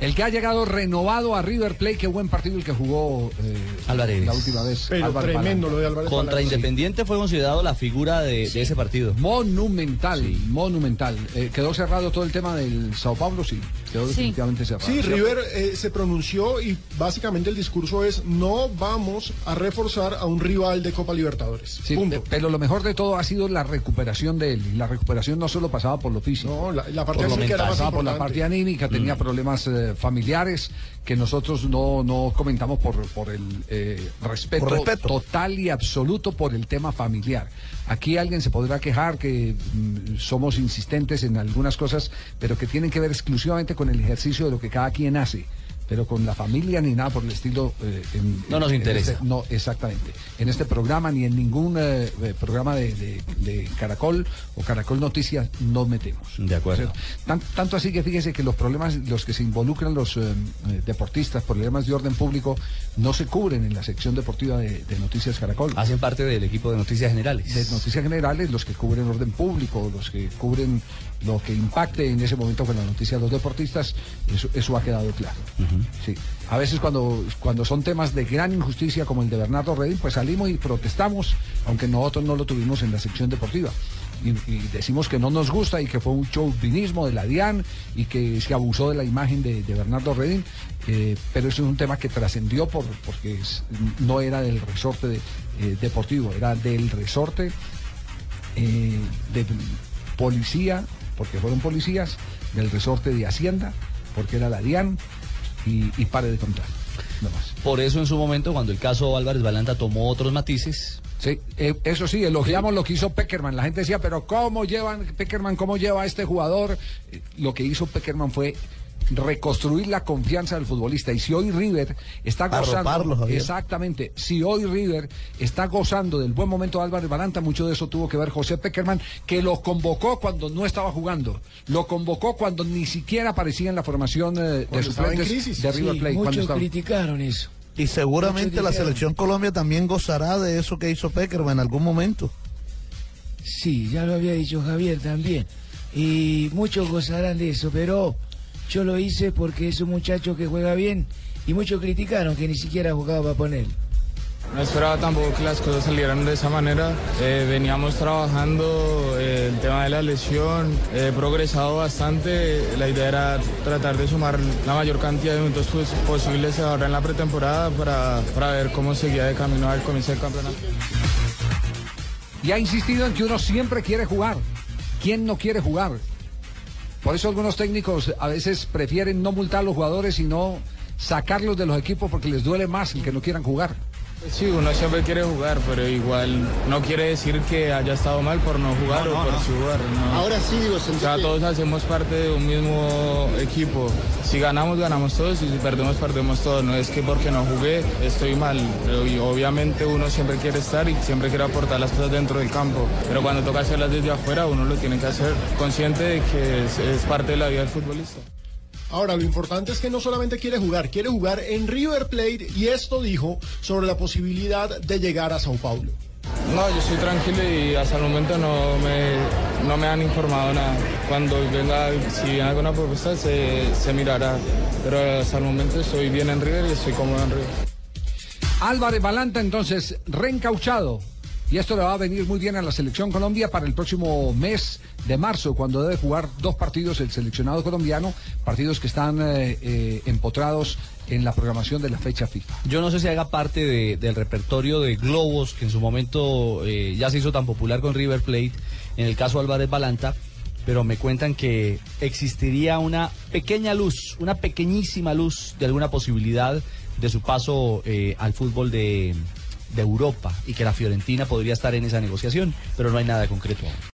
El que ha llegado renovado a River Plate, qué buen partido el que jugó eh, Álvarez. la última vez. Pero Álvaro tremendo lo de Álvarez Contra. Independiente fue considerado la figura de, de ese partido. Monumental, monumental. Eh, quedó cerrado todo el tema del Sao Paulo, sí. Quedó definitivamente cerrado. Sí. River eh, se pronunció y básicamente el discurso es no vamos a reforzar a un rival de Copa Libertadores. Sí, Punto. pe- pero lo mejor de todo ha sido la recuperación de él. Y la recuperación no solo pasaba por lo físico. No, la, la parte por lo anímica era mental, más pasaba por la parte anímica, tenía problemas eh, familiares que nosotros no, no comentamos por, por el eh, respeto, Por respeto. total y absoluto por el tema familiar. Aquí alguien se podrá quejar que mm, somos insistentes en algunas cosas, pero que tienen que ver exclusivamente con el ejercicio de lo que cada quien hace. Pero con la familia ni nada por el estilo. eh, en- No nos en interesa. este- no, exactamente. En este programa ni en ningún eh, eh, programa de, de- de Caracol o Caracol Noticias nos metemos. De acuerdo. O sea, tan- tanto así que fíjese que los problemas, los que se involucran los eh, deportistas, problemas de orden público, no se cubren en la sección deportiva de, de Noticias Caracol. Hacen parte del equipo de Noticias Generales. De noticias generales, los que cubren orden público, los que cubren lo que impacte en ese momento con la noticia de los deportistas, eso, eso ha quedado claro. Sí. A veces cuando, cuando son temas de gran injusticia como el de Bernardo Redín, pues salimos y protestamos, aunque nosotros no lo tuvimos en la sección deportiva. Y, decimos que no nos gusta y que fue un chauvinismo de la DIAN y que se abusó de la imagen de, Bernardo Redín, eh, pero eso es un tema que trascendió por, porque no era del resorte eh, deportivo, era del resorte eh, de policía, porque fueron policías, del resorte de Hacienda, porque era la DIAN, y, y pare de contar. No más. Por eso en su momento, cuando el caso Álvarez Balanta tomó otros matices, Sí, eh, eso sí, elogiamos lo que hizo Peckerman. La gente decía, pero ¿cómo llevan Peckerman, cómo lleva a este jugador? Eh, Lo que hizo Peckerman fue reconstruir la confianza del futbolista. Y si hoy River está gozando, exactamente, si hoy River está gozando del buen momento de Álvarez Balanta, mucho de eso tuvo que ver José Peckerman, que lo convocó cuando no estaba jugando, lo convocó cuando ni siquiera aparecía en la formación eh, de suplentes River Sí, Plate. muchos estaba- criticaron eso. Y seguramente la selección Colombia también gozará de eso que hizo Peckerman en algún momento. Sí, ya lo había dicho Javier también. Y muchos gozarán de eso, pero yo lo hice porque es un muchacho que juega bien y muchos criticaron que ni siquiera jugaba para poner. No esperaba tampoco que las cosas salieran de esa manera. Eh, veníamos trabajando eh, el tema de la lesión, he progresado bastante. La idea era tratar de sumar la mayor cantidad de minutos pues, posibles ahora en la pretemporada para, para ver cómo seguía de camino al comienzo del campeonato. y ha insistido en que uno siempre quiere jugar. ¿Quién no quiere jugar? Por eso algunos técnicos a veces prefieren no multar a los jugadores, sino sacarlos de los equipos porque les duele más el que no quieran jugar. Sí, uno siempre quiere jugar, pero igual no quiere decir que haya estado mal por no jugar o por sí jugar. no. Ahora sí, digo, O sea, todos hacemos parte de un mismo equipo. Si ganamos, ganamos todos y si perdemos, perdemos todos. No es que porque no jugué estoy mal. Pero y obviamente uno siempre quiere estar y siempre quiere aportar las cosas dentro del campo. Pero cuando toca hacerlas desde afuera, uno lo tiene que hacer consciente de que es, es parte de la vida del futbolista. Ahora, lo importante es que no solamente quiere jugar, quiere jugar en River Plate y esto dijo sobre la posibilidad de llegar a Sao Paulo. No, yo estoy tranquilo y hasta el momento no me, no me han informado nada. Cuando venga, si viene alguna propuesta, se, se mirará. Pero hasta el momento estoy bien en River y estoy cómodo en River. Álvarez Balanta entonces reencauchado. Y esto le va a venir muy bien a la selección Colombia para el próximo mes de marzo, cuando debe jugar dos partidos el seleccionado colombiano, partidos que están eh, eh, empotrados en la programación de la fecha FIFA. yo no sé si haga parte de- del repertorio de globos que en su momento eh, ya se hizo tan popular con River Plate, en el caso Álvarez Balanta, pero me cuentan que existiría una pequeña luz, una pequeñísima luz de alguna posibilidad de su paso al fútbol de, de Europa y que la Fiorentina podría estar en esa negociación, pero no hay nada concreto aún.